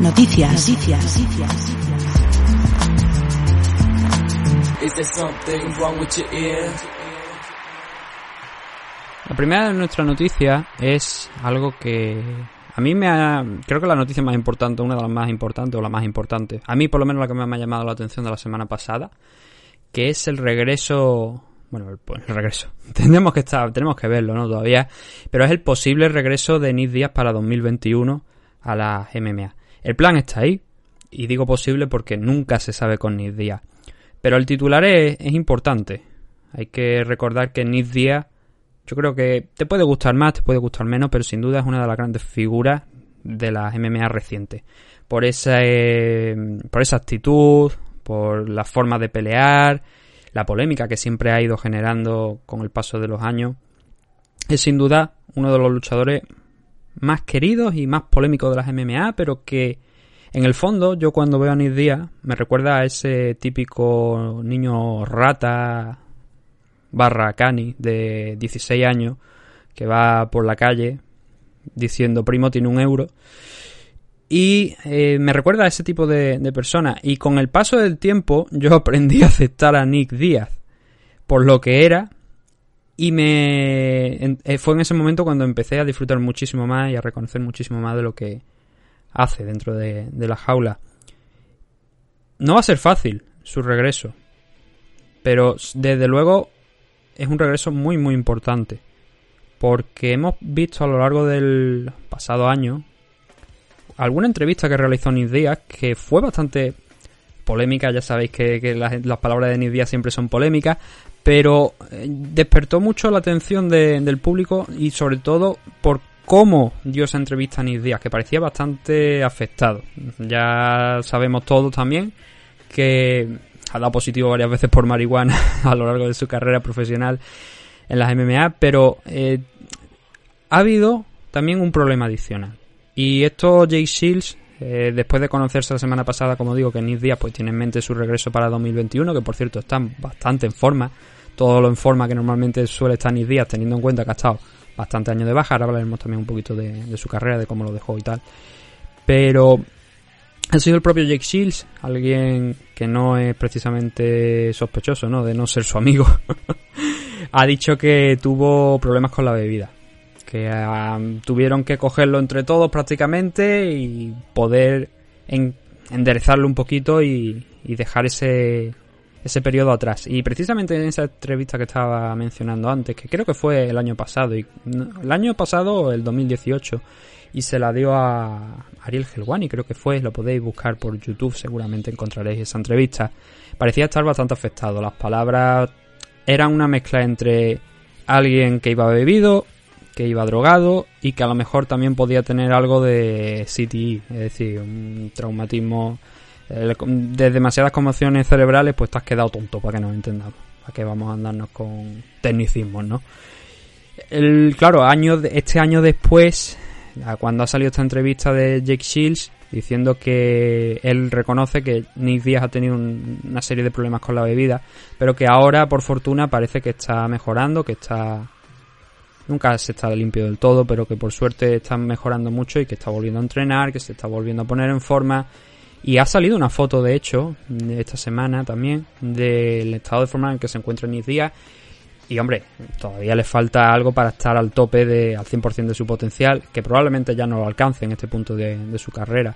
Noticias. Noticias. La primera de nuestra noticia es algo que a mí me ha... Creo que la noticia más importante, una de las más importantes o la más importante, a mí por lo menos la que me ha llamado la atención de la semana pasada, que es el regreso... Bueno, el, el regreso. Tenemos que estar, tenemos que verlo, ¿no? Todavía. Pero es el posible regreso de Nick Díaz para 2021 a la MMA. El plan está ahí. Y digo posible porque nunca se sabe con Nick Díaz. Pero el titular es, importante. Hay que recordar que Nick Díaz yo creo que te puede gustar más, te puede gustar menos, pero sin duda es una de las grandes figuras de la MMA reciente. Por esa, eh, por esa actitud, por la forma de pelear, la polémica que siempre ha ido generando con el paso de los años. Es sin duda uno de los luchadores más queridos y más polémicos de las MMA, pero que en el fondo yo cuando veo a Nick Díaz me recuerda a ese típico niño rata barra Cani de 16 años que va por la calle diciendo primo tiene un euro y eh, me recuerda a ese tipo de, de persona. Y con el paso del tiempo yo aprendí a aceptar a Nick Díaz por lo que era y me eh, fue en ese momento cuando empecé a disfrutar muchísimo más y a reconocer muchísimo más de lo que hace dentro de, de la jaula. No va a ser fácil su regreso pero desde luego es un regreso muy muy importante porque hemos visto a lo largo del pasado año alguna entrevista que realizó Nick Díaz que fue bastante polémica, ya sabéis que, las, palabras de Nick siempre son polémicas, pero eh, despertó mucho la atención de, del público y sobre todo por cómo dio esa entrevista a Nick Díaz, que parecía bastante afectado. Ya sabemos todos también que ha dado positivo varias veces por marihuana a lo largo de su carrera profesional en las MMA, pero eh, ha habido también un problema adicional. Y esto Jay Shields, eh, después de conocerse la semana pasada, como digo, que Nick Díaz pues tiene en mente su regreso para 2021, que por cierto está bastante en forma, todo lo en forma que normalmente suele estar Nick Díaz, teniendo en cuenta que ha estado bastante años de baja, ahora hablaremos también un poquito de, su carrera, de cómo lo dejó y tal. Pero ha sido el propio Jake Shields, alguien que no es precisamente sospechoso, ¿no? De no ser su amigo. ha dicho que tuvo problemas con la bebida. Que um, tuvieron que cogerlo entre todos prácticamente y poder en, enderezarlo un poquito y, y dejar ese, ese periodo atrás. Y precisamente en esa entrevista que estaba mencionando antes, que creo que fue el año pasado, y, el año pasado, el 2018, y se la dio a Ariel Helwani, creo que fue, lo podéis buscar por YouTube, seguramente encontraréis esa entrevista. Parecía estar bastante afectado, las palabras eran una mezcla entre alguien que iba bebido, que iba drogado y que a lo mejor también podía tener algo de CTE, es decir, un traumatismo de demasiadas conmociones cerebrales, pues te has quedado tonto para que nos entendamos. ¿Para que vamos a andarnos con tecnicismos, no? El, claro, año, este año después cuando ha salido esta entrevista de Jake Shields diciendo que él reconoce que Nick Díaz ha tenido un, una serie de problemas con la bebida, pero que ahora, por fortuna, parece que está mejorando, que está... Nunca se está limpio del todo, pero que por suerte está mejorando mucho y que está volviendo a entrenar, que se está volviendo a poner en forma. Y ha salido una foto, de hecho, esta semana también, del estado de forma en que se encuentra Nick Díaz y hombre, todavía le falta algo para estar al tope de, al 100% de su potencial, que probablemente ya no lo alcance en este punto de, su carrera.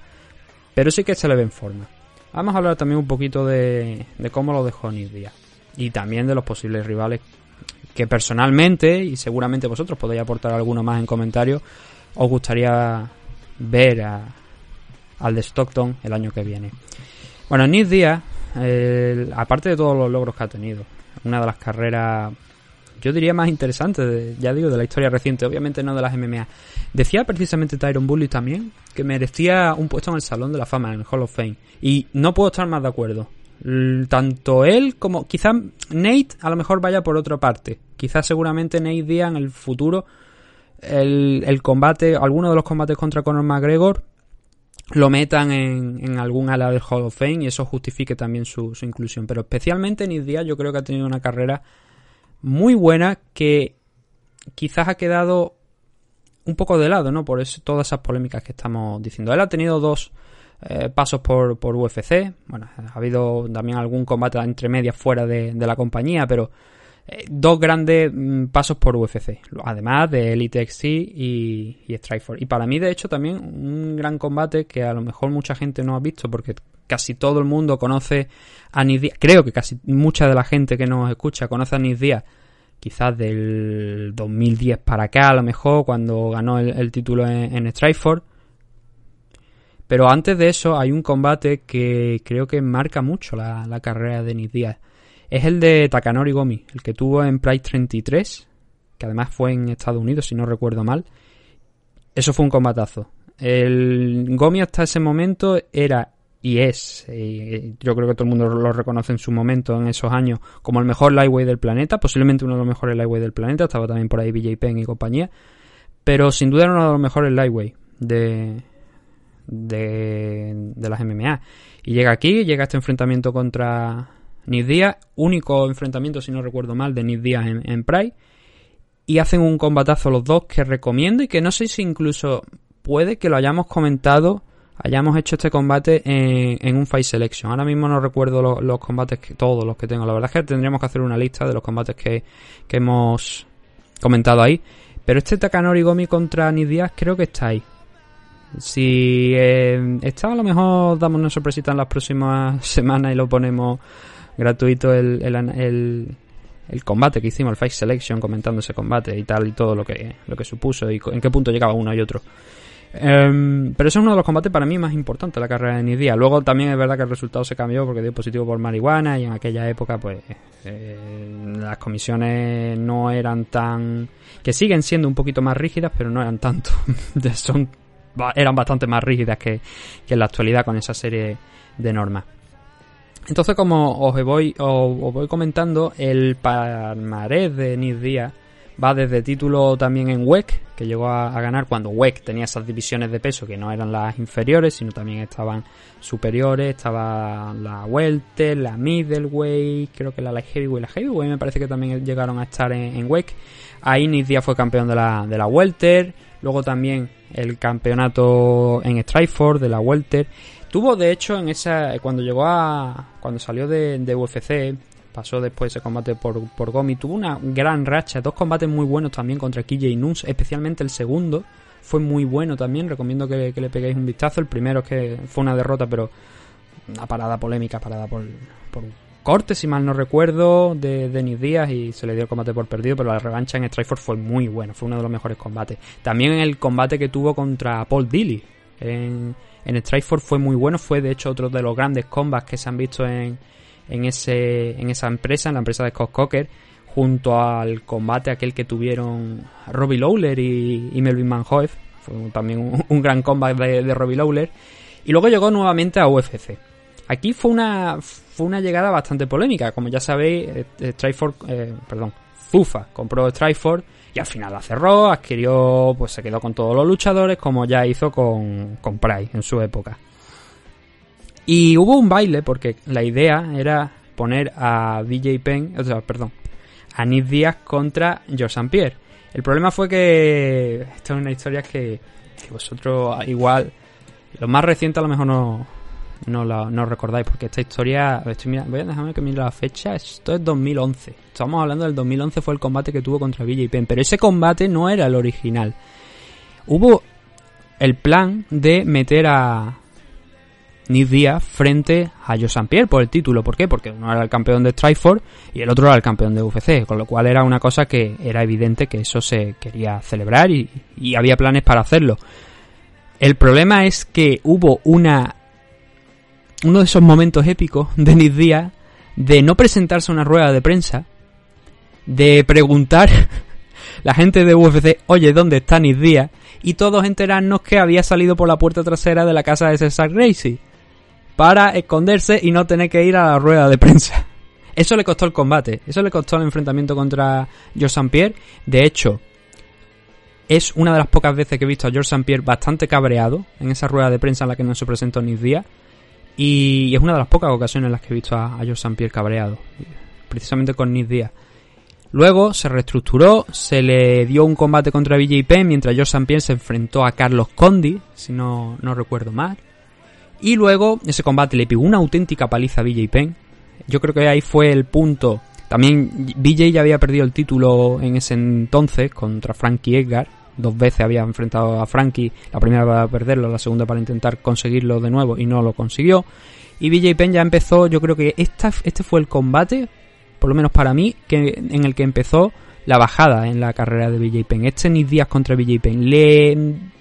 Pero sí que se le ve en forma. Vamos a hablar también un poquito de, de cómo lo dejó Nick Díaz. Y también de los posibles rivales que personalmente, y seguramente vosotros podéis aportar alguno más en comentarios, os gustaría ver a, al de Stockton el año que viene. Bueno, Nick Díaz, eh, aparte de todos los logros que ha tenido, una de las carreras yo diría más interesante, de, ya digo, de la historia reciente, obviamente no de las MMA. Decía precisamente Tyron Bully también que merecía un puesto en el Salón de la Fama, en el Hall of Fame. Y no puedo estar más de acuerdo. Tanto él como quizá Nate a lo mejor vaya por otra parte. Quizás seguramente Nate Diaz en el futuro el, el combate, alguno de los combates contra Conor McGregor lo metan en, en, algún ala del Hall of Fame y eso justifique también su, su inclusión. Pero especialmente Nate Diaz yo creo que ha tenido una carrera muy buena que quizás ha quedado un poco de lado, ¿no? Por eso, todas esas polémicas que estamos diciendo. Él ha tenido dos eh, pasos por, por UFC. Bueno, ha habido también algún combate entre medias fuera de, la compañía, pero dos grandes mm, pasos por UFC. Además de Elite XC y, y Strikeforce. Y para mí, de hecho, también un gran combate que a lo mejor mucha gente no ha visto porque casi todo el mundo conoce a Nidia. Creo que casi mucha de la gente que nos escucha conoce a Nidia quizás del 2010 para acá, a lo mejor, cuando ganó el, título en, en Strikeforce. Pero antes de eso hay un combate que creo que marca mucho la, carrera de Nick Diaz. Es el de Takanori Gomi, el que tuvo en Pride 33, que además fue en Estados Unidos, si no recuerdo mal. Eso fue un combatazo. El Gomi hasta ese momento era y es, y yo creo que todo el mundo lo reconoce en su momento, en esos años, como el mejor lightweight del planeta, posiblemente uno de los mejores lightweight del planeta, estaba también por ahí BJ Penn y compañía, pero sin duda era uno de los mejores lightweight de, de, las MMA. Y llega aquí, llega este enfrentamiento contra Nick Diaz, único enfrentamiento, si no recuerdo mal, de Nick Diaz en, en Pride. Y hacen un combatazo los dos que recomiendo y que no sé si incluso puede que lo hayamos comentado, hayamos hecho este combate en, un Fight Selection. Ahora mismo no recuerdo los combates, que, todos los que tengo. La verdad es que tendríamos que hacer una lista de los combates que, que hemos comentado ahí. Pero este Takanori Gomi contra Nick creo que está ahí. Si eh, está, a lo mejor damos una sorpresita en las próximas semanas y lo ponemos gratuito el, el, el, combate que hicimos, el Fight Selection, comentando ese combate y tal, y todo lo que, lo que supuso y en qué punto llegaba uno y otro. Em, pero eso es uno de los combates para mí más importantes de la carrera de Nidia. Luego también es verdad que el resultado se cambió porque dio positivo por marihuana y en aquella época pues eh, las comisiones no eran tan... que siguen siendo un poquito más rígidas pero no eran tanto. Son eran bastante más rígidas que, en la actualidad con esa serie de normas. Entonces, como os voy, os, voy comentando, el palmarés de Nick Díaz va desde título también en WEC, que llegó a, ganar cuando WEC tenía esas divisiones de peso que no eran las inferiores, sino también estaban superiores, estaba la Welter, la Middleweight, creo que la Light Heavyweight, la Heavyweight me parece que también llegaron a estar en, WEC. Ahí Nick Díaz fue campeón de la, de la Welter, luego también el campeonato en Strikeforce de la Welter. Tuvo de hecho en esa cuando llegó a cuando salió de, UFC pasó después ese combate por, por Gomi tuvo una gran racha dos combates muy buenos también contra KJ Nunes especialmente el segundo fue muy bueno también recomiendo que, le peguéis un vistazo el primero es que fue una derrota pero una parada polémica parada por, por corte, si mal no recuerdo, de Denis Díaz y se le dio el combate por perdido, pero la revancha en Strikeforce fue muy buena, fue uno de los mejores combates. También el combate que tuvo contra Paul Dilly en, en Strikeforce fue muy bueno, fue de hecho otro de los grandes combates que se han visto en, en, ese, en esa empresa, en la empresa de Scott Cocker, junto al combate aquel que tuvieron Robbie Lawler y, Melvin Manhoef, fue también un, gran combate de, de Robbie Lawler, y luego llegó nuevamente a UFC. Aquí fue una, fue una llegada bastante polémica. Como ya sabéis, eh, Strikeforce, eh, perdón, Fufa compró Strikeforce y al final la cerró, adquirió, pues se quedó con todos los luchadores como ya hizo con, con Pride en su época. Y hubo un baile porque la idea era poner a BJ Penn, o sea, perdón, a Nick Díaz contra George St. Pierre. El problema fue que esta es una historia que, que vosotros igual, lo más reciente a lo mejor no, no, la, no recordáis, porque esta historia, voy a dejarme que mire la fecha, esto es 2011. Estamos hablando del 2011, fue el combate que tuvo contra BJ Penn, pero ese combate no era el original. Hubo el plan de meter a Nick Diaz frente a Joe. Pierre por el título. ¿Por qué? Porque uno era el campeón de Strikeforce y el otro era el campeón de UFC, con lo cual era una cosa que era evidente que eso se quería celebrar y, y había planes para hacerlo. El problema es que hubo una uno de esos momentos épicos de Nick Díaz de no presentarse a una rueda de prensa, de preguntar la gente de UFC, oye, ¿dónde está Nick Díaz? Y todos enterarnos que había salido por la puerta trasera de la casa de César Gracie para esconderse y no tener que ir a la rueda de prensa. Eso le costó el combate, eso le costó el enfrentamiento contra George St. Pierre. De hecho, es una de las pocas veces que he visto a George St. Pierre bastante cabreado en esa rueda de prensa en la que no se presentó Nick Díaz. Y es una de las pocas ocasiones en las que he visto a, a George St. Pierre cabreado, precisamente con Nick Díaz. Luego se reestructuró, se le dio un combate contra BJ Penn mientras George St. Pierre se enfrentó a Carlos Condi, si no, no recuerdo mal. Y luego ese combate le pegó una auténtica paliza a BJ Penn. Yo creo que ahí fue el punto. También BJ ya había perdido el título en ese entonces contra Frankie Edgar. Dos veces había enfrentado a Frankie, la primera para perderlo, la segunda para intentar conseguirlo de nuevo y no lo consiguió. Y BJ Penn ya empezó, yo creo que esta, este fue el combate, por lo menos para mí, que, en el que empezó la bajada en la carrera de BJ Penn. Este Nick Díaz contra BJ Penn le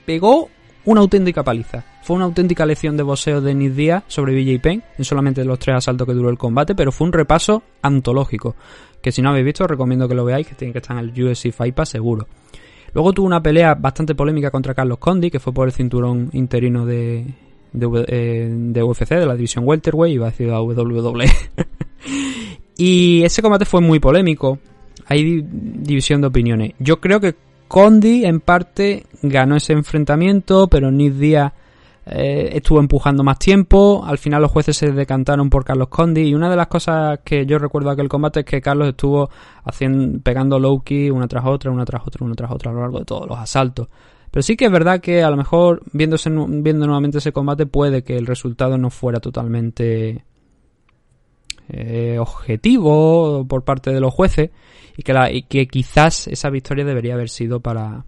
pegó una auténtica paliza. Fue una auténtica lección de boxeo de Nick Díaz sobre BJ Penn, en solamente los tres asaltos que duró el combate, pero fue un repaso antológico. Que si no habéis visto, os recomiendo que lo veáis, que tiene que estar en el UFC Fight Pass seguro. Luego tuvo una pelea bastante polémica contra Carlos Condi, que fue por el cinturón interino de, de, eh, UFC, de la división Welterweight, iba a decir a WWE. y ese combate fue muy polémico. Hay división de opiniones. Yo creo que Condi en parte ganó ese enfrentamiento, pero Nick Díaz eh, estuvo empujando más tiempo. Al final los jueces se decantaron por Carlos Condi. Y una de las cosas que yo recuerdo de aquel combate es que Carlos estuvo haciendo, pegando low key una tras otra, una tras otra, una tras otra a lo largo de todos los asaltos. Pero sí que es verdad que a lo mejor viéndose, viendo nuevamente ese combate puede que el resultado no fuera totalmente eh, objetivo por parte de los jueces y que, y que quizás esa victoria debería haber sido para,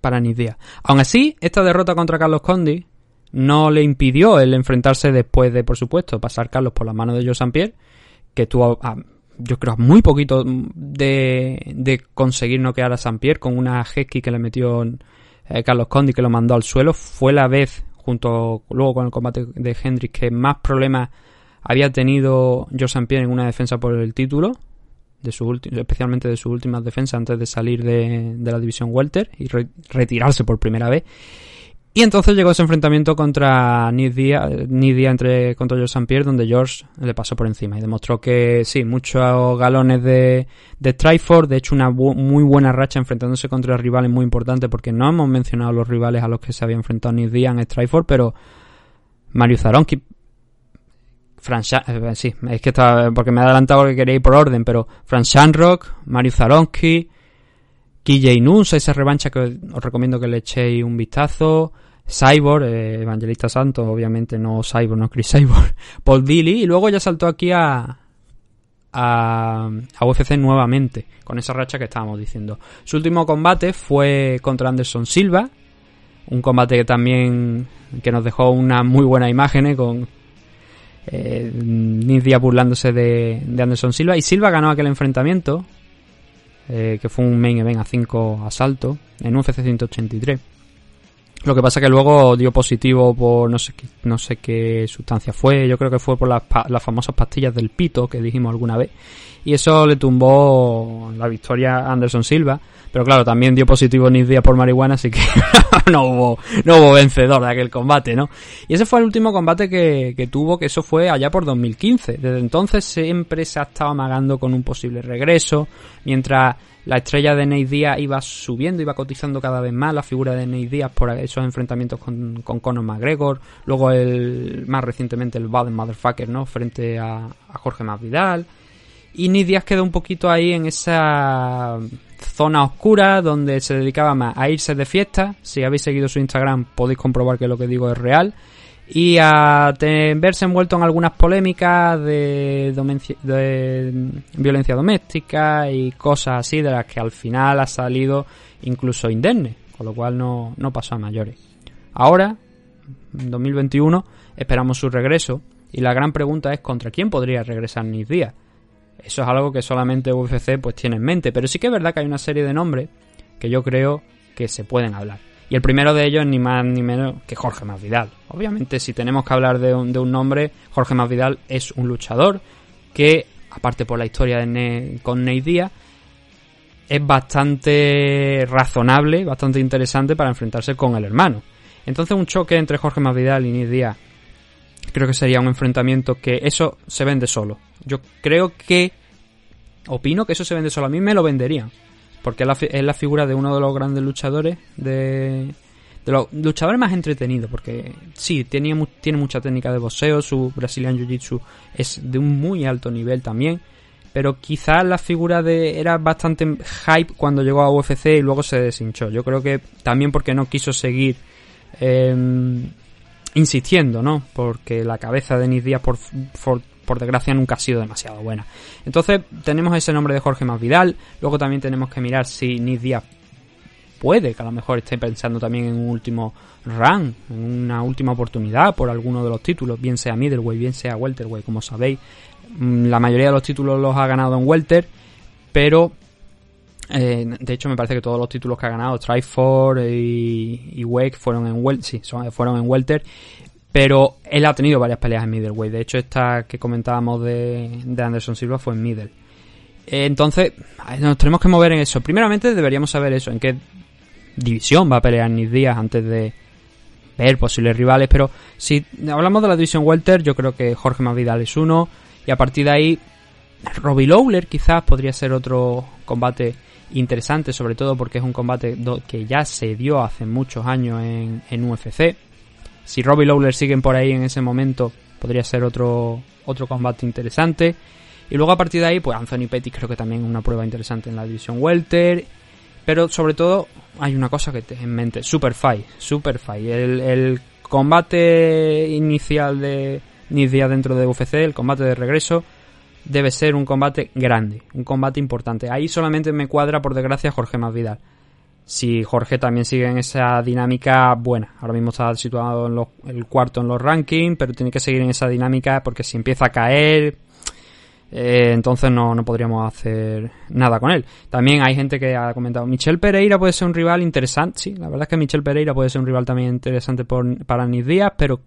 para Nidia. Aún así, esta derrota contra Carlos Condi no le impidió el enfrentarse después de, por supuesto, pasar Carlos por la mano de Joe Pierre, que tuvo, yo creo, muy poquito de, de conseguir noquear a Pierre con una hesky que le metió eh, Carlos Condi, que lo mandó al suelo. Fue la vez, junto luego con el combate de Hendrix, que más problemas había tenido Joe Pierre en una defensa por el título de su especialmente de sus últimas defensas antes de salir de, la división welter y retirarse por primera vez. Y entonces llegó ese enfrentamiento contra Nidia, Nidia entre contra George St. Pierre, donde George le pasó por encima y demostró que sí, muchos galones de, de Triforce, de hecho una muy buena racha enfrentándose contra rivales muy importantes, porque no hemos mencionado los rivales a los que se había enfrentado Nidia en Triforce, pero Mario Zaronki Fran eh, sí, es que estaba, porque me he adelantado porque quería ir por orden, pero Fran Shanrock, Mario Zaronsky, KJ Nunes, esa revancha que os recomiendo que le echéis un vistazo, Cyborg, eh, Evangelista Santos, obviamente no Cyborg, no Chris Cyborg, Paul Dilly, y luego ya saltó aquí a, a, a UFC nuevamente, con esa racha que estábamos diciendo. Su último combate fue contra Anderson Silva, un combate que también que nos dejó unas muy buenas imágenes con eh, Nidia burlándose de, Anderson Silva. Y Silva ganó aquel enfrentamiento, eh, que fue un main event a 5 asaltos, en UFC 183. Lo que pasa que luego dio positivo por no sé, no sé qué sustancia fue, yo creo que fue por las, las famosas pastillas del pito que dijimos alguna vez. Y eso le tumbó la victoria a Anderson Silva. Pero claro, también dio positivo Nidia por marihuana, así que no hubo, no hubo vencedor de aquel combate, ¿no? Y ese fue el último combate que, que tuvo, que eso fue allá por 2015. Desde entonces siempre se ha estado amagando con un posible regreso, mientras la estrella de Nate Diaz iba subiendo, iba cotizando cada vez más la figura de Nate Diaz por esos enfrentamientos con, con Conor McGregor, luego el, más recientemente el Bad Motherfucker, ¿no? Frente a, a Jorge Masvidal. Y Nate Diaz quedó un poquito ahí en esa zona oscura donde se dedicaba más a irse de fiesta. Si habéis seguido su Instagram podéis comprobar que lo que digo es real. Y a verse envuelto en algunas polémicas de, violencia doméstica y cosas así de las que al final ha salido incluso indemne, con lo cual no, no pasó a mayores. Ahora, en 2021, esperamos su regreso y la gran pregunta es contra quién podría regresar Nick Díaz. Eso es algo que solamente UFC pues tiene en mente, pero sí que es verdad que hay una serie de nombres que yo creo que se pueden hablar. Y el primero de ellos ni más ni menos que Jorge Masvidal. Obviamente, si tenemos que hablar de un, de un nombre, Jorge Masvidal es un luchador que, aparte por la historia de con Nate Diaz, es bastante razonable, bastante interesante para enfrentarse con el hermano. Entonces, un choque entre Jorge Masvidal y Nate Diaz creo que sería un enfrentamiento que eso se vende solo. Yo creo que opino que eso se vende solo. A mí me lo venderían. Porque es la, figura de uno de los grandes luchadores de, de los luchadores más entretenidos, porque sí, tiene, tiene mucha técnica de boxeo, su Brazilian Jiu-Jitsu es de un muy alto nivel también, pero quizás la figura de era bastante hype cuando llegó a UFC y luego se deshinchó. Yo creo que también porque no quiso seguir eh, insistiendo, ¿no? Porque la cabeza de Nick Díaz, por, por, desgracia, nunca ha sido demasiado buena. Entonces, tenemos ese nombre de Jorge Masvidal. Luego también tenemos que mirar si Nick Díaz puede, que a lo mejor esté pensando también en un último run, en una última oportunidad por alguno de los títulos, bien sea middleweight, bien sea welterweight, como sabéis. Mm, la mayoría de los títulos los ha ganado en welter, pero eh, de hecho, me parece que todos los títulos que ha ganado, Trifor y, y Wake, fueron en welter. Sí, fueron en welter. Pero él ha tenido varias peleas en middleweight. De hecho, esta que comentábamos de, Anderson Silva fue en middle. Eh, entonces, nos tenemos que mover en eso. Primeramente, deberíamos saber eso, en qué división va a pelear Nick Díaz antes de ver posibles rivales. Pero si hablamos de la división welter, yo creo que Jorge Masvidal es uno. Y a partir de ahí, Robbie Lawler quizás podría ser otro combate interesante, sobre todo porque es un combate que ya se dio hace muchos años en, UFC. Si Robbie Lawler siguen por ahí en ese momento, podría ser otro, otro combate interesante. Y luego a partir de ahí, pues Anthony Pettis creo que también una prueba interesante en la división Welter. Pero sobre todo hay una cosa que te en mente, Super Fight, Super Fight. El combate inicial de Nidia dentro de UFC, el combate de regreso, debe ser un combate grande, un combate importante. Ahí solamente me cuadra, por desgracia, Jorge Masvidal. Si Jorge también sigue en esa dinámica buena, ahora mismo está situado en el cuarto en los rankings, pero tiene que seguir en esa dinámica porque si empieza a caer, eh, entonces no, no, podríamos hacer nada con él. También hay gente que ha comentado, Michel Pereira puede ser un rival interesante, sí, la verdad es que Michel Pereira puede ser un rival también interesante para Nis Díaz, pero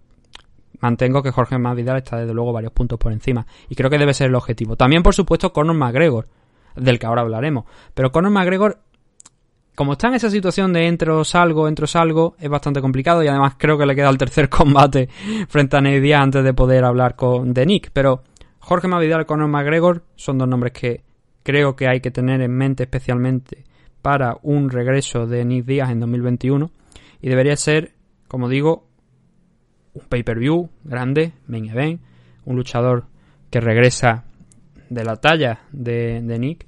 mantengo que Jorge Masvidal está desde luego varios puntos por encima y creo que debe ser el objetivo. También por supuesto Conor McGregor, del que ahora hablaremos, pero Conor McGregor como está en esa situación de entro salgo, entro salgo, es bastante complicado y además creo que le queda el tercer combate frente a Ney antes de poder hablar con de Nick, pero Jorge Masvidal y Conor McGregor son dos nombres que creo que hay que tener en mente especialmente para un regreso de Nick Díaz en 2021 y debería ser, como digo, un pay-per-view grande, main event, un luchador que regresa de la talla de, Nick.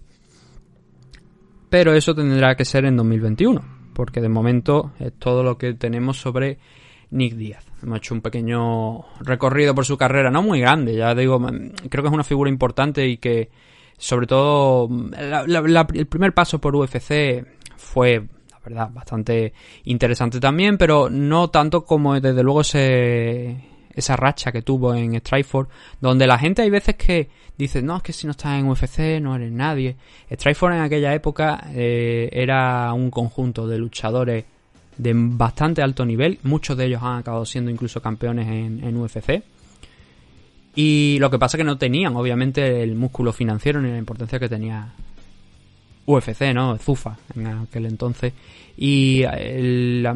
Pero eso tendrá que ser en 2021, porque de momento es todo lo que tenemos sobre Nick Díaz. Hemos hecho un pequeño recorrido por su carrera, no muy grande, ya digo, creo que es una figura importante y que sobre todo el primer paso por UFC fue verdad, bastante interesante también, pero no tanto como desde luego ese, esa racha que tuvo en Strikeforce, donde la gente hay veces que dice, no, es que si no estás en UFC no eres nadie. Strikeforce en aquella época eh, era un conjunto de luchadores de bastante alto nivel, muchos de ellos han acabado siendo incluso campeones en, en UFC. Y lo que pasa es que no tenían, obviamente, el músculo financiero ni la importancia que tenía UFC, ¿no? Zufa en aquel entonces. Y el,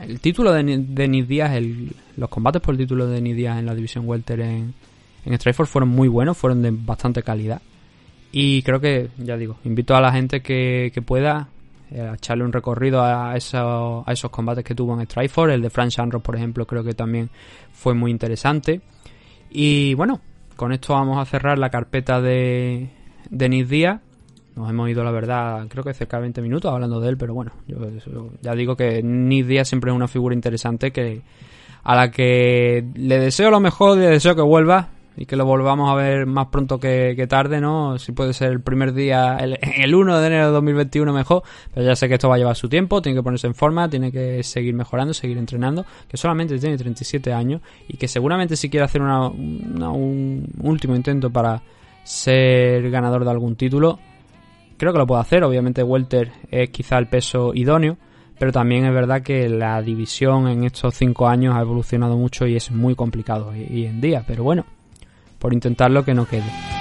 el título de, de Nick Díaz, el, los combates por el título de Nick Díaz en la división Welter en, en Strikeforce fueron muy buenos, fueron de bastante calidad. Y creo que, ya digo, invito a la gente que, que pueda eh, echarle un recorrido a, eso, a esos combates que tuvo en Strikeforce. El de Frank Shanrock, por ejemplo, creo que también fue muy interesante. Y bueno, con esto vamos a cerrar la carpeta de, de Nick Díaz. Nos hemos ido, la verdad, creo que cerca de 20 minutos hablando de él, pero bueno, yo, ya digo que Nick Díaz siempre es una figura interesante que a la que le deseo lo mejor, le deseo que vuelva y que lo volvamos a ver más pronto que, tarde, ¿no? Si puede ser el primer día, el, el 1 de enero de 2021 mejor, pero ya sé que esto va a llevar su tiempo, tiene que ponerse en forma, tiene que seguir mejorando, seguir entrenando, que solamente tiene 37 años y que seguramente si quiere hacer un último intento para ser ganador de algún título, creo que lo puede hacer. Obviamente Welter es quizá el peso idóneo, pero también es verdad que la división en estos cinco años ha evolucionado mucho y es muy complicado hoy en día. Pero bueno, por intentarlo que no quede.